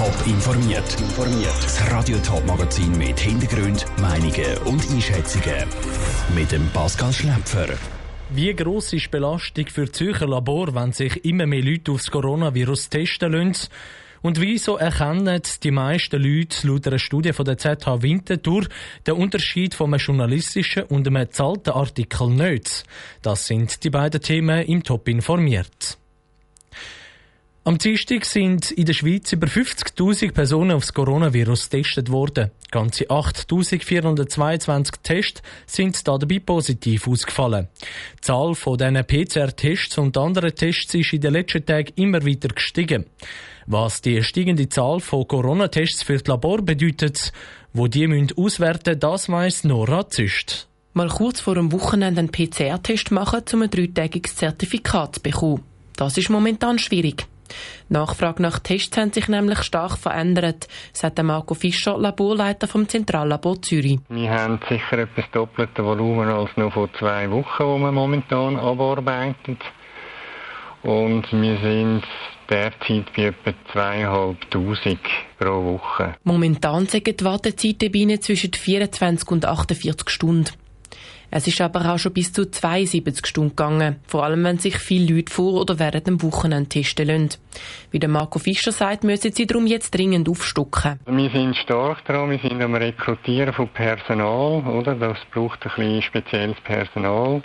Top informiert. Das Radio Top Magazin mit Hintergrund, Meinungen und Einschätzungen mit dem Pascal Schläpfer. Wie gross ist die Belastung für die Zürcher Labor, wenn sich immer mehr Leute aufs Coronavirus testen lassen? Und wieso erkennen die meisten Leute laut einer Studie von der ZH Winterthur den Unterschied von einem journalistischen und einem zahlten Artikel nicht? Das sind die beiden Themen im Top informiert. Am Dienstag sind in der Schweiz über 50.000 Personen aufs Coronavirus getestet worden. Ganze 8.422 Tests sind dabei positiv ausgefallen. Die Zahl von diesen PCR-Tests und anderen Tests ist in den letzten Tagen immer weiter gestiegen. Was die steigende Zahl von Corona-Tests für das Labor bedeutet, wo die müssen auswerten das weiss Nora Züst. Mal kurz vor dem Wochenende einen PCR-Test machen, um ein dreitägiges Zertifikat zu bekommen. Das ist momentan schwierig. Die Nachfrage nach Tests hat sich nämlich stark verändert, sagt Marco Fischer, Laborleiter vom Zentrallabor Zürich. Wir haben sicher etwas doppelte Volumen als noch vor zwei Wochen, wo wir momentan abarbeiten. Und wir sind derzeit bei etwa zweieinhalbtausend pro Woche. Momentan sind die Wartezeiten bei Ihnen zwischen 24 und 48 Stunden. Es ist aber auch schon bis zu 72 Stunden gegangen, vor allem wenn sich viele Leute vor oder während dem Wochenende testen lassen. Wie der Marco Fischer sagt, müssen sie darum jetzt dringend aufstocken. Wir sind stark daran, wir sind am Rekrutieren von Personal, oder? Das braucht ein bisschen spezielles Personal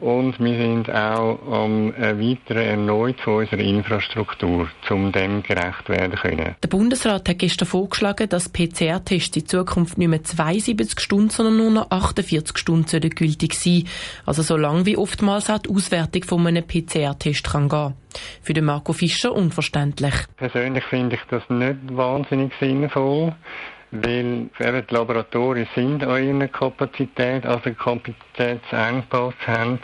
und wir sind auch am Erweitern erneut von unserer Infrastruktur, um dem gerecht werden können. Der Bundesrat hat gestern vorgeschlagen, dass PCR-Tests in Zukunft nicht mehr 72 Stunden, sondern nur noch 48 Stunden gültig sein Also so lange wie oftmals auch die Auswertung von einem PCR-Test kann gehen. Für den Marco Fischer unverständlich. Persönlich finde ich das nicht wahnsinnig sinnvoll weil die Laboratorien sind an ihrer Kapazität, also Kapazitätsengpass haben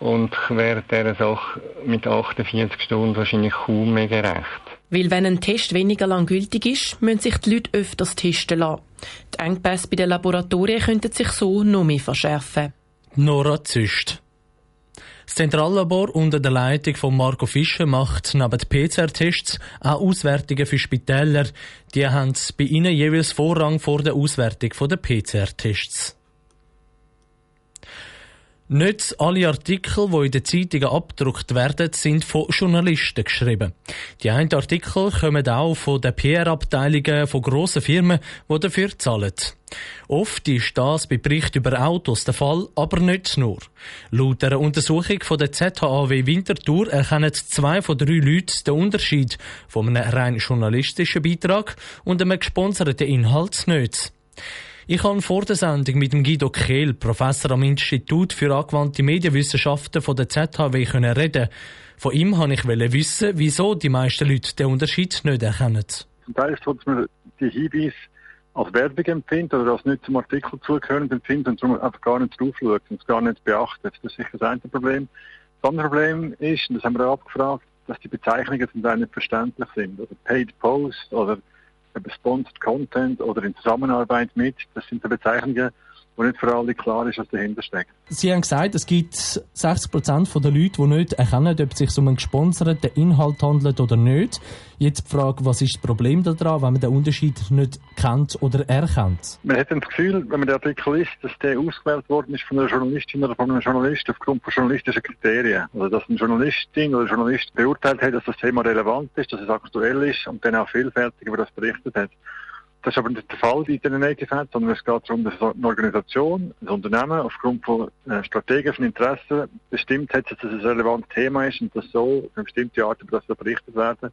und während dieser Sache mit 48 Stunden wahrscheinlich kaum mehr gerecht. Weil wenn ein Test weniger lang gültig ist, müssen sich die Leute öfters testen lassen. Die Engpässe bei den Laboratorien könnten sich so noch mehr verschärfen. Nora Züst. Das Zentrallabor unter der Leitung von Marco Fischer macht neben PCR-Tests auch Auswertungen für Spitäler. Die haben bei ihnen jeweils Vorrang vor der Auswertung der PCR-Tests. Nicht alle Artikel, die in den Zeitungen abgedruckt werden, sind von Journalisten geschrieben. Die einen Artikel kommen auch von den PR-Abteilungen von grossen Firmen, die dafür zahlen. Oft ist das bei Berichten über Autos der Fall, aber nicht nur. Laut einer Untersuchung von der ZHAW Winterthur erkennen zwei von drei Leuten den Unterschied von einem rein journalistischen Beitrag und einem gesponserten Inhalt nicht. Ich habe vor der Sendung mit dem Guido Kehl, Professor am Institut für angewandte Medienwissenschaften von der ZHW, reden. Von ihm wollte ich wissen, wieso die meisten Leute den Unterschied nicht erkennen. Zum Teil ist dass man die Hinweise als Werbung empfindet oder als nicht zum Artikel zugehörend empfindet und darum einfach gar nicht drauf schaut und es gar nicht beachtet. Das ist sicher das eine Problem. Das andere Problem ist, und das haben wir auch abgefragt, dass die Bezeichnungen zum Teil nicht verständlich sind. Oder Paid Post oder Sponsored Content oder in Zusammenarbeit mit. Das sind so Bezeichnungen, wo nicht für alle klar ist, was dahinter steckt. Sie haben gesagt, es gibt 60 Prozent der Leute, die nicht erkennen, ob es sich um einen gesponserten Inhalt handelt oder nicht. Jetzt die Frage, was ist das Problem daran, wenn man den Unterschied nicht kennt oder erkennt? Man hat das Gefühl, wenn man den Artikel liest, dass der ausgewählt worden ist von einer Journalistin oder von einem Journalist aufgrund von journalistischen Kriterien. Also, dass eine Journalistin oder ein Journalist beurteilt hat, dass das Thema relevant ist, dass es aktuell ist und dann auch vielfältig über das berichtet hat. Das ist aber nicht der Fall bei den Native Ads, sondern es geht darum, dass eine Organisation, ein Unternehmen aufgrund von äh, strategischen Interessen bestimmt hat, dass es ein relevantes Thema ist und dass so eine bestimmte Art über das berichtet werden.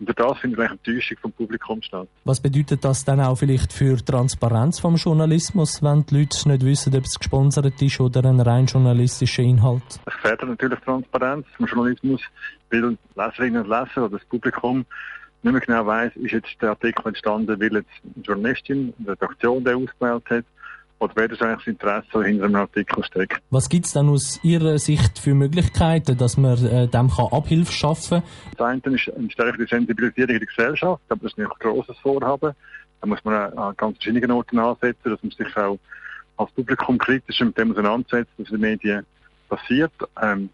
Und durch das findet eigentlich eine Täuschung vom Publikum statt. Was bedeutet das dann auch vielleicht für Transparenz vom Journalismus, wenn die Leute nicht wissen, ob es gesponsert ist oder ein rein journalistischer Inhalt? Das gefährdet natürlich Transparenz vom Journalismus, weil Leserinnen und Leser oder das Publikum nicht mehr genau weiss, ist jetzt der Artikel entstanden, weil jetzt eine Journalistin, eine Redaktion den ausgewählt hat, oder wer das eigentlich das Interesse hinter einem Artikel steckt. Was gibt es dann aus Ihrer Sicht für Möglichkeiten, dass man äh, dem kann Abhilfe schaffen kann? Das eine ist eine stärkere Sensibilisierung in der Gesellschaft, aber das ist nicht ein grosses Vorhaben. Da muss man an ganz verschiedenen Orten ansetzen, dass man sich auch als Publikum kritisch mit dem auseinandersetzt, was in den Medien passiert. Ähm,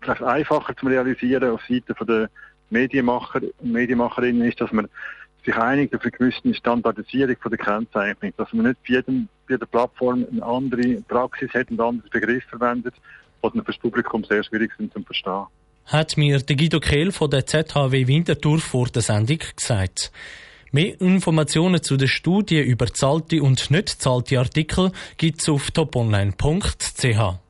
vielleicht einfacher zu realisieren auf Seite der Medienmacher und Medienmacherinnen ist, dass man sich einigt auf eine gewisse Standardisierung von der Kennzeichnung, dass man nicht bei, jedem, bei jeder Plattform eine andere Praxis hat und einen anderen Begriff verwendet, was für das Publikum sehr schwierig sind zu verstehen. Hat mir der Guido Kehl von der ZHW Winterthur vor der Sendung gesagt. Mehr Informationen zu der Studie über zahlte und nicht zahlte Artikel gibt es auf toponline.ch.